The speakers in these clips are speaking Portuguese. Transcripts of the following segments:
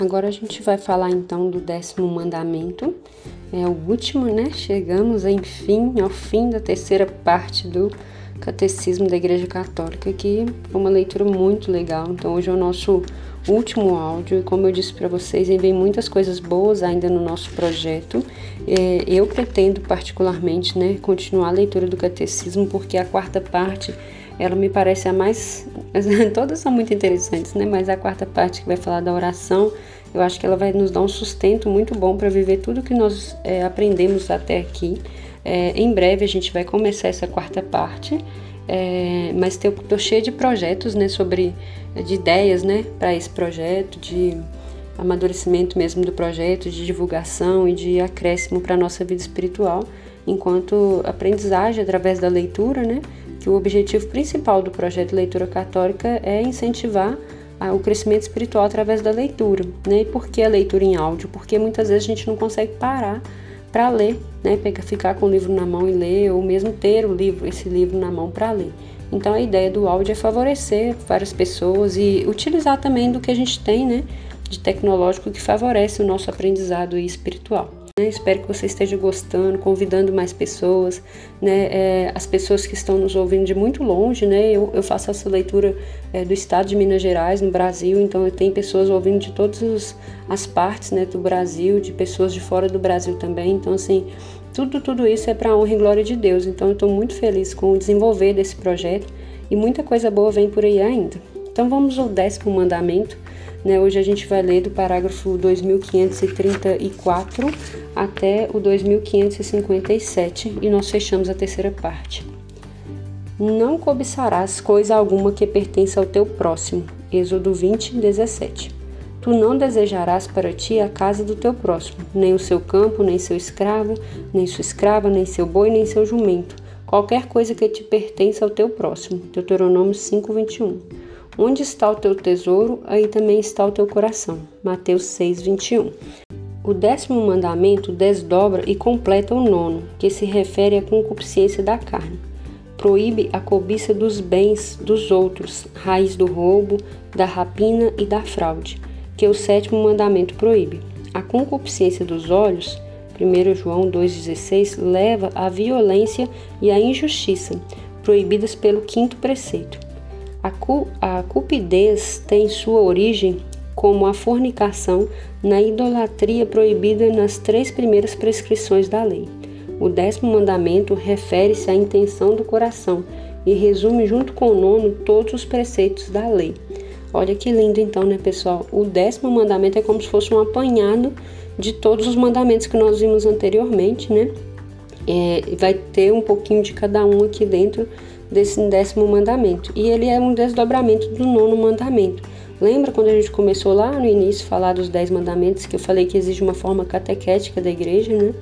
Agora a gente vai falar então do décimo mandamento, é o último, né? Chegamos, enfim, ao fim da terceira parte do Catecismo da Igreja Católica, que foi uma leitura muito legal. Então, hoje é o nosso último áudio e, como eu disse para vocês, vem muitas coisas boas ainda no nosso projeto. É, eu pretendo, particularmente, né, continuar a leitura do Catecismo, porque a quarta parte ela me parece a mais. Todas são muito interessantes, né? Mas a quarta parte que vai falar da oração, eu acho que ela vai nos dar um sustento muito bom para viver tudo que nós é, aprendemos até aqui. É, em breve a gente vai começar essa quarta parte, é, mas tô cheia de projetos, né? Sobre de ideias, né? Para esse projeto, de amadurecimento mesmo do projeto, de divulgação e de acréscimo para a nossa vida espiritual, enquanto aprendizagem através da leitura, né? Que o objetivo principal do projeto Leitura Católica é incentivar o crescimento espiritual através da leitura. Né? E por que a leitura em áudio? Porque muitas vezes a gente não consegue parar para ler, né? ficar com o livro na mão e ler, ou mesmo ter o livro, esse livro na mão para ler. Então a ideia do áudio é favorecer várias pessoas e utilizar também do que a gente tem né, de tecnológico que favorece o nosso aprendizado espiritual. Né? Espero que você esteja gostando, convidando mais pessoas, né? É, as pessoas que estão nos ouvindo de muito longe, né? Eu, eu faço essa leitura é, do estado de Minas Gerais, no Brasil, então eu tenho pessoas ouvindo de todas as partes, né? Do Brasil, de pessoas de fora do Brasil também. Então, assim, tudo, tudo isso é para a honra e glória de Deus. Então, eu estou muito feliz com o desenvolver desse projeto e muita coisa boa vem por aí ainda. Então, vamos ao décimo mandamento né? Hoje a gente vai ler do parágrafo 2534 até o 2557 e nós fechamos a terceira parte. Não cobiçarás coisa alguma que pertença ao teu próximo. Êxodo 20, 17. Tu não desejarás para ti a casa do teu próximo, nem o seu campo, nem seu escravo, nem sua escrava, nem seu boi, nem seu jumento, qualquer coisa que te pertença ao teu próximo. Deuteronômio 5, 21. Onde está o teu tesouro, aí também está o teu coração. Mateus 6, 21. O décimo mandamento desdobra e completa o nono, que se refere à concupiscência da carne. Proíbe a cobiça dos bens dos outros, raiz do roubo, da rapina e da fraude, que o sétimo mandamento proíbe. A concupiscência dos olhos, 1 João 2,16, leva à violência e à injustiça, proibidas pelo quinto preceito. A, cu, a cupidez tem sua origem como a fornicação na idolatria proibida nas três primeiras prescrições da lei. O décimo mandamento refere-se à intenção do coração e resume junto com o nono todos os preceitos da lei. Olha que lindo então, né, pessoal? O décimo mandamento é como se fosse um apanhado de todos os mandamentos que nós vimos anteriormente, né? É, vai ter um pouquinho de cada um aqui dentro desse décimo mandamento. E ele é um desdobramento do nono mandamento. Lembra quando a gente começou lá no início falar dos dez mandamentos, que eu falei que existe uma forma catequética da igreja, né?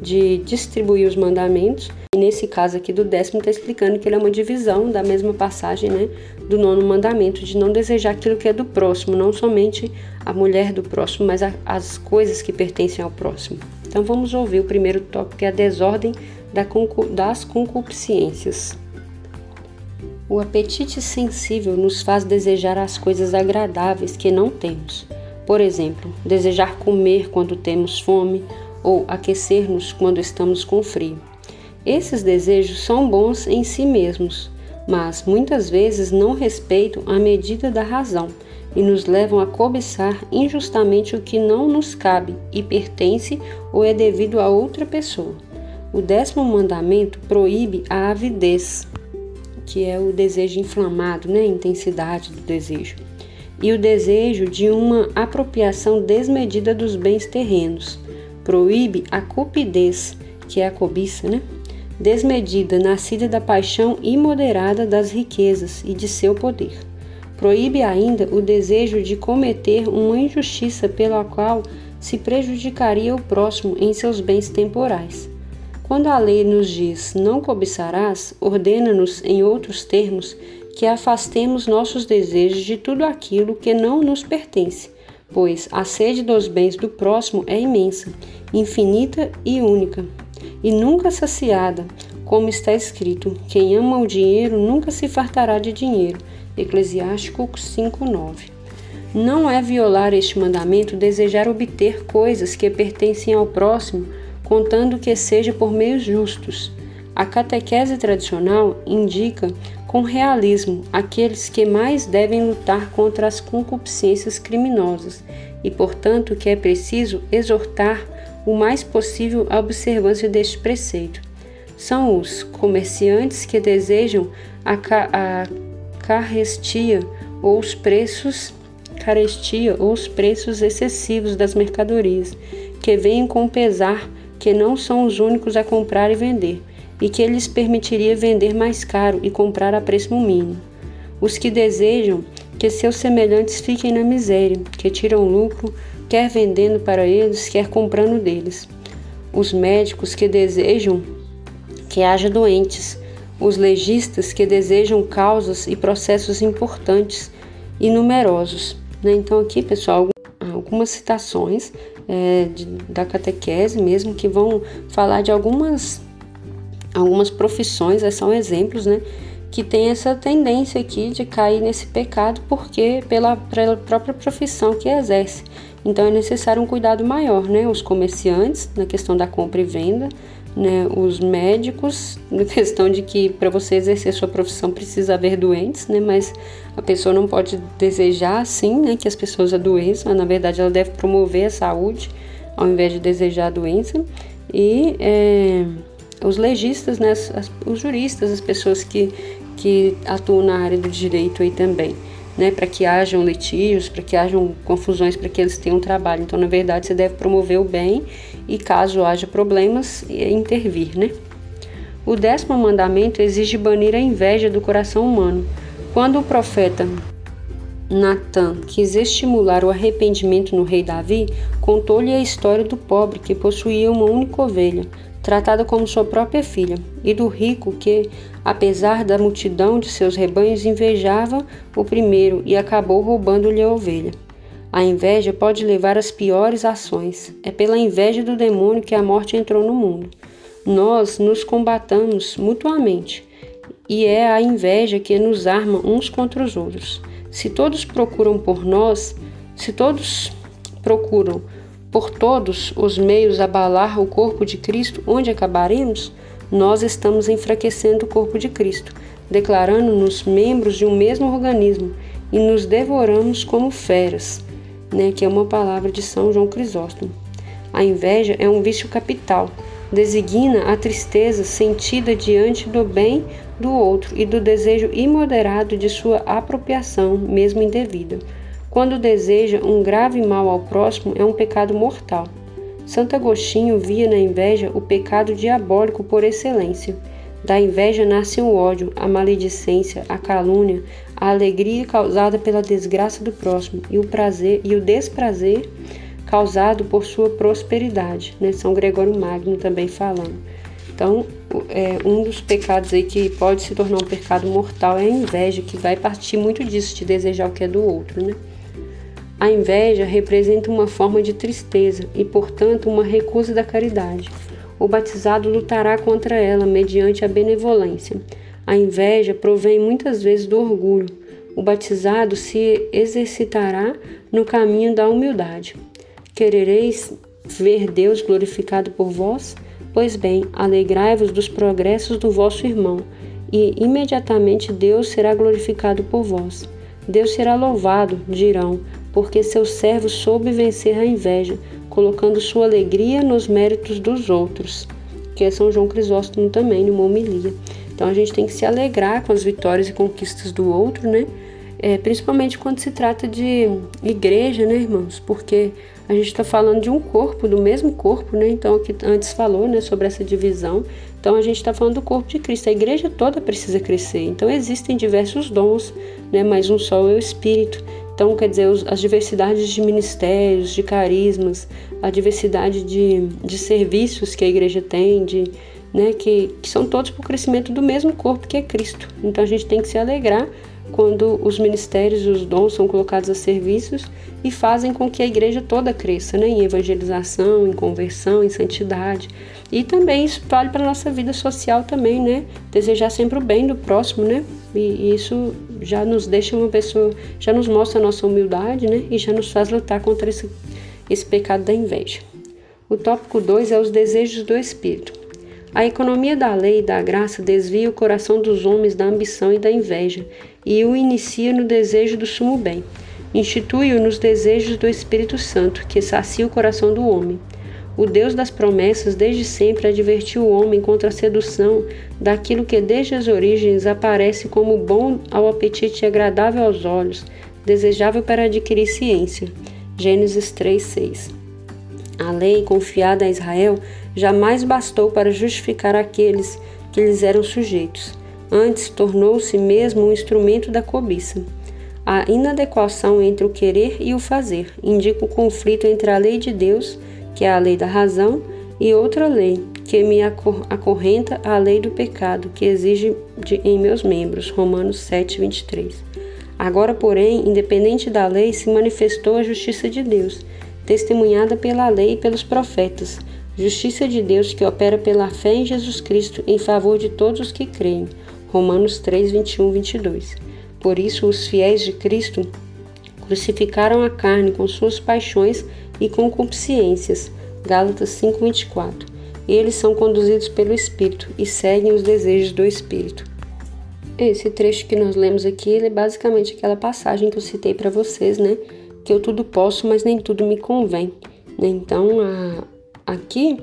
De distribuir os mandamentos. E nesse caso aqui do décimo está explicando que ele é uma divisão da mesma passagem, né? Do nono mandamento, de não desejar aquilo que é do próximo, não somente a mulher do próximo, mas a, as coisas que pertencem ao próximo. Então vamos ouvir o primeiro tópico, que é a desordem das concupiscências. O apetite sensível nos faz desejar as coisas agradáveis que não temos. Por exemplo, desejar comer quando temos fome ou aquecer-nos quando estamos com frio. Esses desejos são bons em si mesmos, mas muitas vezes não respeitam a medida da razão e nos levam a cobiçar injustamente o que não nos cabe e pertence ou é devido a outra pessoa. O décimo mandamento proíbe a avidez, que é o desejo inflamado, né, intensidade do desejo, e o desejo de uma apropriação desmedida dos bens terrenos. Proíbe a cupidez, que é a cobiça, né? Desmedida, nascida da paixão imoderada das riquezas e de seu poder. Proíbe ainda o desejo de cometer uma injustiça pela qual se prejudicaria o próximo em seus bens temporais. Quando a lei nos diz não cobiçarás, ordena-nos, em outros termos, que afastemos nossos desejos de tudo aquilo que não nos pertence, pois a sede dos bens do próximo é imensa, infinita e única, e nunca saciada, como está escrito: quem ama o dinheiro nunca se fartará de dinheiro. Eclesiástico 5:9. Não é violar este mandamento desejar obter coisas que pertencem ao próximo, contando que seja por meios justos. A catequese tradicional indica com realismo aqueles que mais devem lutar contra as concupiscências criminosas e, portanto, que é preciso exortar o mais possível a observância deste preceito. São os comerciantes que desejam a, ca a ou os preços carestia ou os preços excessivos das mercadorias, que vêm com pesar que não são os únicos a comprar e vender, e que lhes permitiria vender mais caro e comprar a preço mínimo. Os que desejam que seus semelhantes fiquem na miséria, que tiram lucro, quer vendendo para eles, quer comprando deles. Os médicos que desejam que haja doentes, os legistas que desejam causas e processos importantes e numerosos, né? Então, aqui, pessoal, algumas citações é, de, da catequese mesmo que vão falar de algumas, algumas profissões, são exemplos, né? Que tem essa tendência aqui de cair nesse pecado porque pela, pela própria profissão que exerce. Então é necessário um cuidado maior, né? Os comerciantes na questão da compra e venda, né, os médicos, na questão de que para você exercer sua profissão precisa haver doentes, né, mas a pessoa não pode desejar assim né, que as pessoas adoeçam, na verdade ela deve promover a saúde ao invés de desejar a doença. E é, os legistas, né, as, os juristas, as pessoas que, que atuam na área do direito aí também né, para que hajam litígios, para que hajam confusões, para que eles tenham trabalho. Então, na verdade, você deve promover o bem e, caso haja problemas, intervir. Né? O décimo mandamento exige banir a inveja do coração humano. Quando o profeta Natan quis estimular o arrependimento no rei Davi, contou-lhe a história do pobre que possuía uma única ovelha tratada como sua própria filha, e do rico que, apesar da multidão de seus rebanhos, invejava o primeiro e acabou roubando-lhe a ovelha. A inveja pode levar às piores ações. É pela inveja do demônio que a morte entrou no mundo. Nós nos combatamos mutuamente, e é a inveja que nos arma uns contra os outros. Se todos procuram por nós, se todos procuram por todos os meios abalar o corpo de Cristo, onde acabaremos? Nós estamos enfraquecendo o corpo de Cristo, declarando-nos membros de um mesmo organismo e nos devoramos como feras, né, que é uma palavra de São João Crisóstomo. A inveja é um vício capital, designa a tristeza sentida diante do bem do outro e do desejo imoderado de sua apropriação, mesmo indevida. Quando deseja um grave mal ao próximo, é um pecado mortal. Santo Agostinho via na inveja o pecado diabólico por excelência. Da inveja nasce o ódio, a maledicência, a calúnia, a alegria causada pela desgraça do próximo e o prazer e o desprazer causado por sua prosperidade. Né? São Gregório Magno também falando. Então, é, um dos pecados aí que pode se tornar um pecado mortal é a inveja, que vai partir muito disso, de desejar o que é do outro, né? A inveja representa uma forma de tristeza e, portanto, uma recusa da caridade. O batizado lutará contra ela mediante a benevolência. A inveja provém muitas vezes do orgulho. O batizado se exercitará no caminho da humildade. Querereis ver Deus glorificado por vós? Pois bem, alegrai-vos dos progressos do vosso irmão, e imediatamente Deus será glorificado por vós. Deus será louvado, dirão, porque seu servo soube vencer a inveja, colocando sua alegria nos méritos dos outros, que é São João Crisóstomo também, numa homilia. Então a gente tem que se alegrar com as vitórias e conquistas do outro, né? É, principalmente quando se trata de igreja, né, irmãos? Porque a gente está falando de um corpo, do mesmo corpo, né? Então, que antes falou, né, sobre essa divisão. Então, a gente está falando do corpo de Cristo. A igreja toda precisa crescer. Então, existem diversos dons, né? Mas um só é o Espírito. Então, quer dizer, as diversidades de ministérios, de carismas, a diversidade de, de serviços que a igreja tem, de, né, que, que são todos para o crescimento do mesmo corpo que é Cristo. Então, a gente tem que se alegrar quando os ministérios e os dons são colocados a serviços e fazem com que a igreja toda cresça, né? em evangelização, em conversão, em santidade. E também isso vale para a nossa vida social também, né? Desejar sempre o bem do próximo, né? E isso já nos deixa uma pessoa, já nos mostra a nossa humildade, né? E já nos faz lutar contra esse, esse pecado da inveja. O tópico 2 é os desejos do espírito. A economia da lei e da graça desvia o coração dos homens da ambição e da inveja e o inicia no desejo do sumo bem. Institui-o nos desejos do Espírito Santo, que sacia o coração do homem. O Deus das promessas desde sempre advertiu o homem contra a sedução daquilo que desde as origens aparece como bom ao apetite e agradável aos olhos, desejável para adquirir ciência. Gênesis 3:6. A lei confiada a Israel jamais bastou para justificar aqueles que lhes eram sujeitos. Antes, tornou-se mesmo um instrumento da cobiça. A inadequação entre o querer e o fazer indica o conflito entre a lei de Deus, que é a lei da razão, e outra lei, que me acorrenta a lei do pecado, que exige de, em meus membros. Romanos 7, 23. Agora, porém, independente da lei, se manifestou a justiça de Deus testemunhada pela lei e pelos profetas, justiça de Deus que opera pela fé em Jesus Cristo em favor de todos os que creem. Romanos 3, 21, 22. Por isso, os fiéis de Cristo crucificaram a carne com suas paixões e concupiscências. Gálatas 5, 24. Eles são conduzidos pelo Espírito e seguem os desejos do Espírito. Esse trecho que nós lemos aqui é basicamente aquela passagem que eu citei para vocês, né? que eu tudo posso, mas nem tudo me convém. Né? Então, a, aqui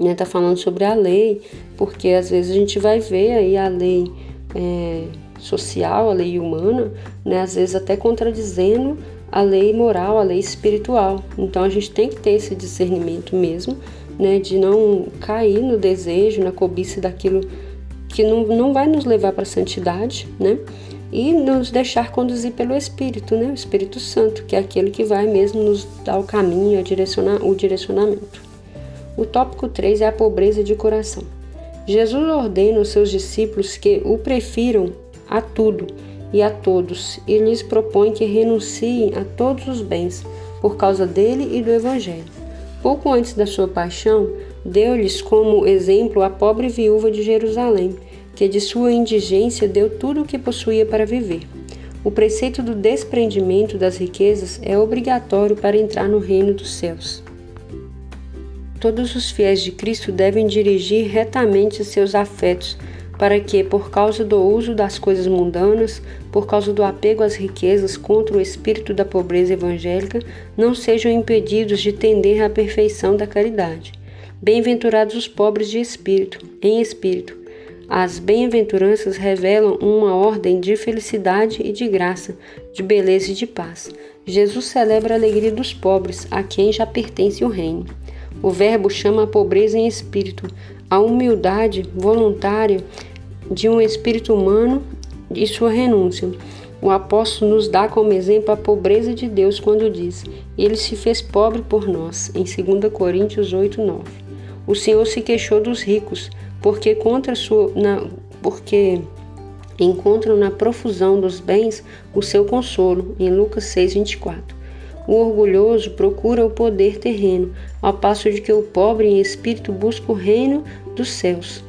né, tá falando sobre a lei, porque às vezes a gente vai ver aí a lei é, social, a lei humana, né, às vezes até contradizendo a lei moral, a lei espiritual. Então a gente tem que ter esse discernimento mesmo, né, de não cair no desejo, na cobiça daquilo que não, não vai nos levar para a santidade, né? e nos deixar conduzir pelo Espírito, né? o Espírito Santo, que é aquele que vai mesmo nos dar o caminho, direcionar, o direcionamento. O tópico 3 é a pobreza de coração. Jesus ordena aos seus discípulos que o prefiram a tudo e a todos e lhes propõe que renunciem a todos os bens por causa dele e do Evangelho. Pouco antes da sua paixão, deu-lhes como exemplo a pobre viúva de Jerusalém, que de sua indigência deu tudo o que possuía para viver. O preceito do desprendimento das riquezas é obrigatório para entrar no reino dos céus. Todos os fiéis de Cristo devem dirigir retamente seus afetos, para que, por causa do uso das coisas mundanas, por causa do apego às riquezas contra o espírito da pobreza evangélica, não sejam impedidos de tender à perfeição da caridade. Bem-aventurados os pobres de espírito, em espírito, as bem-aventuranças revelam uma ordem de felicidade e de graça, de beleza e de paz. Jesus celebra a alegria dos pobres, a quem já pertence o reino. O Verbo chama a pobreza em espírito, a humildade voluntária de um espírito humano e sua renúncia. O apóstolo nos dá como exemplo a pobreza de Deus quando diz: Ele se fez pobre por nós, em 2 Coríntios 8, 9. O Senhor se queixou dos ricos, porque contra sua, na, porque encontram na profusão dos bens o seu consolo, em Lucas 6:24. O orgulhoso procura o poder terreno, ao passo de que o pobre em espírito busca o reino dos céus.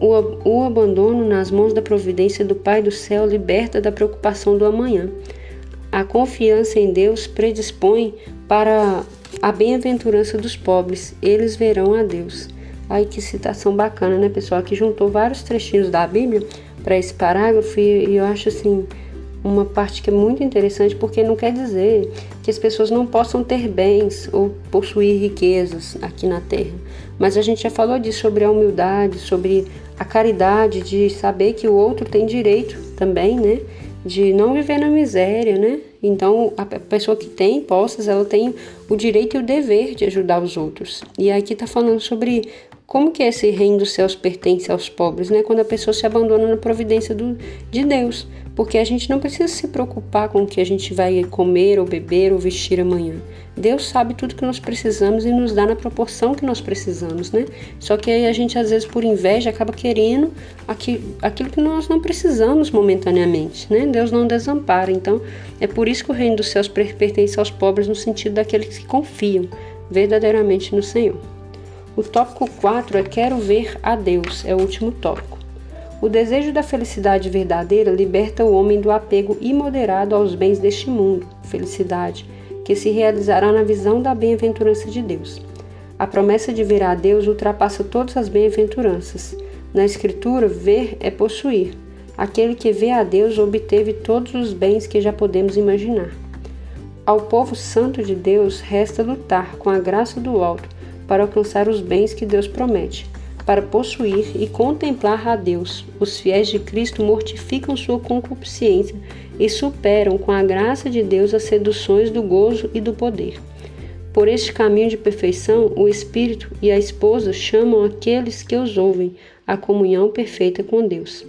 O, o abandono nas mãos da providência do Pai do céu liberta da preocupação do amanhã. A confiança em Deus predispõe para a bem-aventurança dos pobres, eles verão a Deus. Aí que citação bacana, né, pessoal? Que juntou vários trechinhos da Bíblia para esse parágrafo e, e eu acho assim uma parte que é muito interessante porque não quer dizer que as pessoas não possam ter bens ou possuir riquezas aqui na terra. Mas a gente já falou disso sobre a humildade, sobre a caridade, de saber que o outro tem direito também, né? De não viver na miséria, né? Então, a pessoa que tem posses, ela tem o direito e o dever de ajudar os outros. E aqui está falando sobre Como que esse reino dos céus pertence aos pobres, né? Quando a pessoa se abandona na providência do, de Deus, porque a gente não precisa se preocupar com o que a gente vai comer ou beber ou vestir amanhã. Deus sabe tudo que nós precisamos e nos dá na proporção que nós precisamos, né? Só que aí a gente, às vezes, por inveja, acaba querendo aquilo que nós não precisamos momentaneamente, né? Deus não desampara. Então, é por isso que o reino dos céus pertence aos pobres no sentido daqueles que confiam verdadeiramente no Senhor. O tópico 4 é Quero ver a Deus, é o último tópico. O desejo da felicidade verdadeira liberta o homem do apego imoderado aos bens deste mundo, felicidade que se realizará na visão da bem-aventurança de Deus. A promessa de ver a Deus ultrapassa todas as bem-aventuranças. Na Escritura, ver é possuir. Aquele que vê a Deus obteve todos os bens que já podemos imaginar. Ao povo santo de Deus resta lutar com a graça do alto para alcançar os bens que Deus promete, para possuir e contemplar a Deus. Os fiéis de Cristo mortificam sua concupiscência e superam com a graça de Deus as seduções do gozo e do poder. Por este caminho de perfeição, o Espírito e a esposa chamam aqueles que os ouvem à comunhão perfeita com Deus.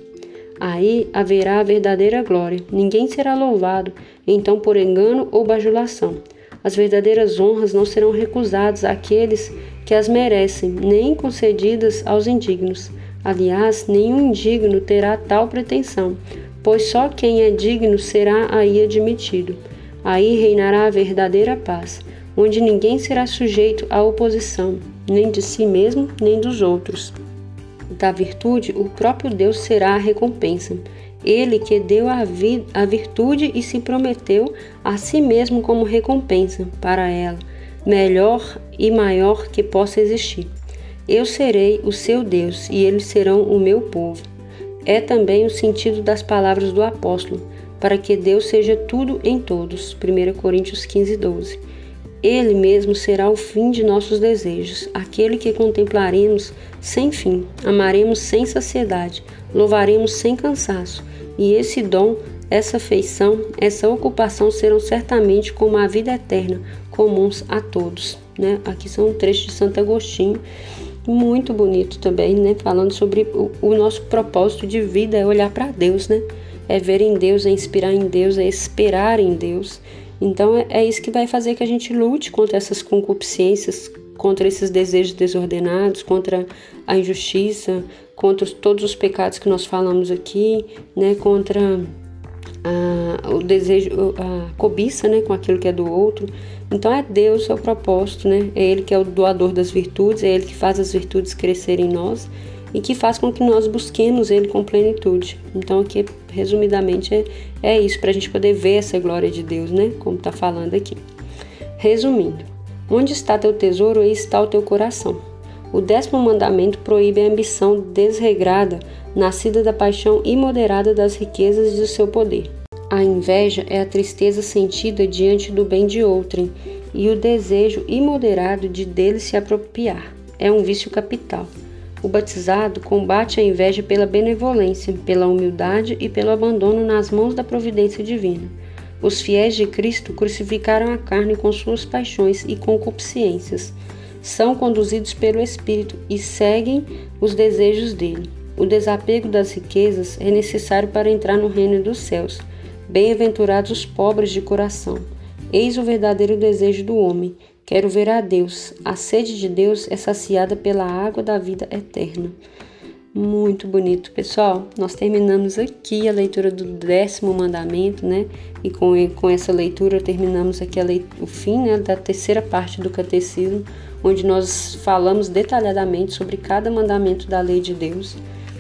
Aí haverá a verdadeira glória, ninguém será louvado, então por engano ou bajulação. As verdadeiras honras não serão recusadas àqueles que as merecem, nem concedidas aos indignos. Aliás, nenhum indigno terá tal pretensão, pois só quem é digno será aí admitido. Aí reinará a verdadeira paz, onde ninguém será sujeito à oposição, nem de si mesmo, nem dos outros. Da virtude, o próprio Deus será a recompensa. Ele que deu a, a virtude e se prometeu a si mesmo como recompensa para ela, melhor e maior que possa existir. Eu serei o seu Deus e eles serão o meu povo é também o sentido das palavras do apóstolo, para que Deus seja tudo em todos. 1 Coríntios 15, 12. Ele mesmo será o fim de nossos desejos, aquele que contemplaremos sem fim, amaremos sem saciedade, louvaremos sem cansaço. E esse dom, essa feição, essa ocupação serão certamente como a vida eterna, comuns a todos. Né? Aqui são um trecho de Santo Agostinho muito bonito também, né? Falando sobre o, o nosso propósito de vida é olhar para Deus, né? É ver em Deus, é inspirar em Deus, é esperar em Deus. Então é, é isso que vai fazer que a gente lute contra essas concupiscências, contra esses desejos desordenados, contra a injustiça, contra todos os pecados que nós falamos aqui, né? Contra a, o desejo, a cobiça, né? Com aquilo que é do outro. Então é Deus é o propósito, né? É Ele que é o doador das virtudes, é Ele que faz as virtudes crescerem em nós e que faz com que nós busquemos Ele com plenitude. Então aqui, resumidamente, é, é isso, para a gente poder ver essa glória de Deus, né? Como está falando aqui. Resumindo, onde está teu tesouro, aí está o teu coração. O décimo mandamento proíbe a ambição desregrada, nascida da paixão imoderada das riquezas do seu poder. A inveja é a tristeza sentida diante do bem de outrem e o desejo imoderado de dele se apropriar. É um vício capital. O batizado combate a inveja pela benevolência, pela humildade e pelo abandono nas mãos da providência divina. Os fiéis de Cristo crucificaram a carne com suas paixões e concupiscências. São conduzidos pelo Espírito e seguem os desejos dele. O desapego das riquezas é necessário para entrar no reino dos céus. Bem-aventurados os pobres de coração. Eis o verdadeiro desejo do homem. Quero ver a Deus. A sede de Deus é saciada pela água da vida eterna. Muito bonito, pessoal. Nós terminamos aqui a leitura do décimo mandamento, né? E com, com essa leitura terminamos aqui o fim né, da terceira parte do catecismo, onde nós falamos detalhadamente sobre cada mandamento da lei de Deus.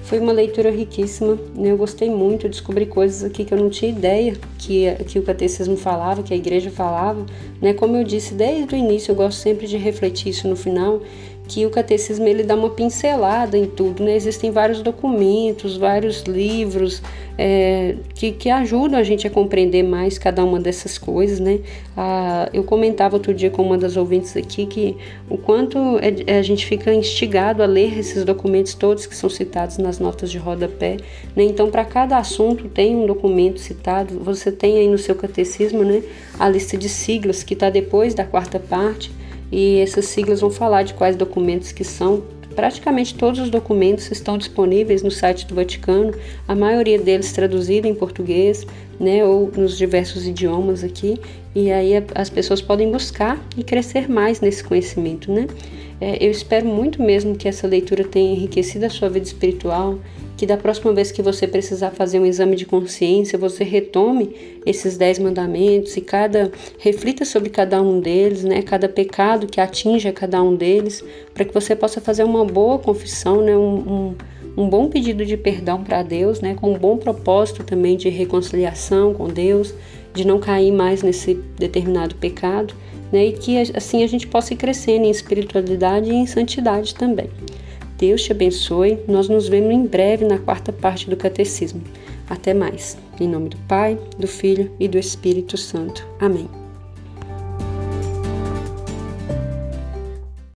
Foi uma leitura riquíssima, né? eu gostei muito, descobri coisas aqui que eu não tinha ideia que, que o catecismo falava, que a igreja falava. Né? Como eu disse desde o início, eu gosto sempre de refletir isso no final, que o catecismo ele dá uma pincelada em tudo, né? Existem vários documentos, vários livros é, que, que ajudam a gente a compreender mais cada uma dessas coisas, né? Ah, eu comentava outro dia com uma das ouvintes aqui que o quanto é, a gente fica instigado a ler esses documentos todos que são citados nas notas de rodapé, né? Então, para cada assunto tem um documento citado, você tem aí no seu catecismo, né? A lista de siglas que está depois da quarta parte, e essas siglas vão falar de quais documentos que são praticamente todos os documentos estão disponíveis no site do Vaticano, a maioria deles traduzido em português, né, ou nos diversos idiomas aqui, e aí as pessoas podem buscar e crescer mais nesse conhecimento, né? É, eu espero muito mesmo que essa leitura tenha enriquecido a sua vida espiritual, que da próxima vez que você precisar fazer um exame de consciência, você retome esses dez mandamentos e cada reflita sobre cada um deles, né? Cada pecado que atinja cada um deles, para que você possa fazer uma boa confissão, né? Um, um, um bom pedido de perdão para Deus, né? Com um bom propósito também de reconciliação com Deus, de não cair mais nesse determinado pecado né? E que assim a gente possa ir crescendo em espiritualidade e em santidade também. Deus te abençoe. Nós nos vemos em breve na quarta parte do Catecismo. Até mais. Em nome do Pai, do Filho e do Espírito Santo. Amém.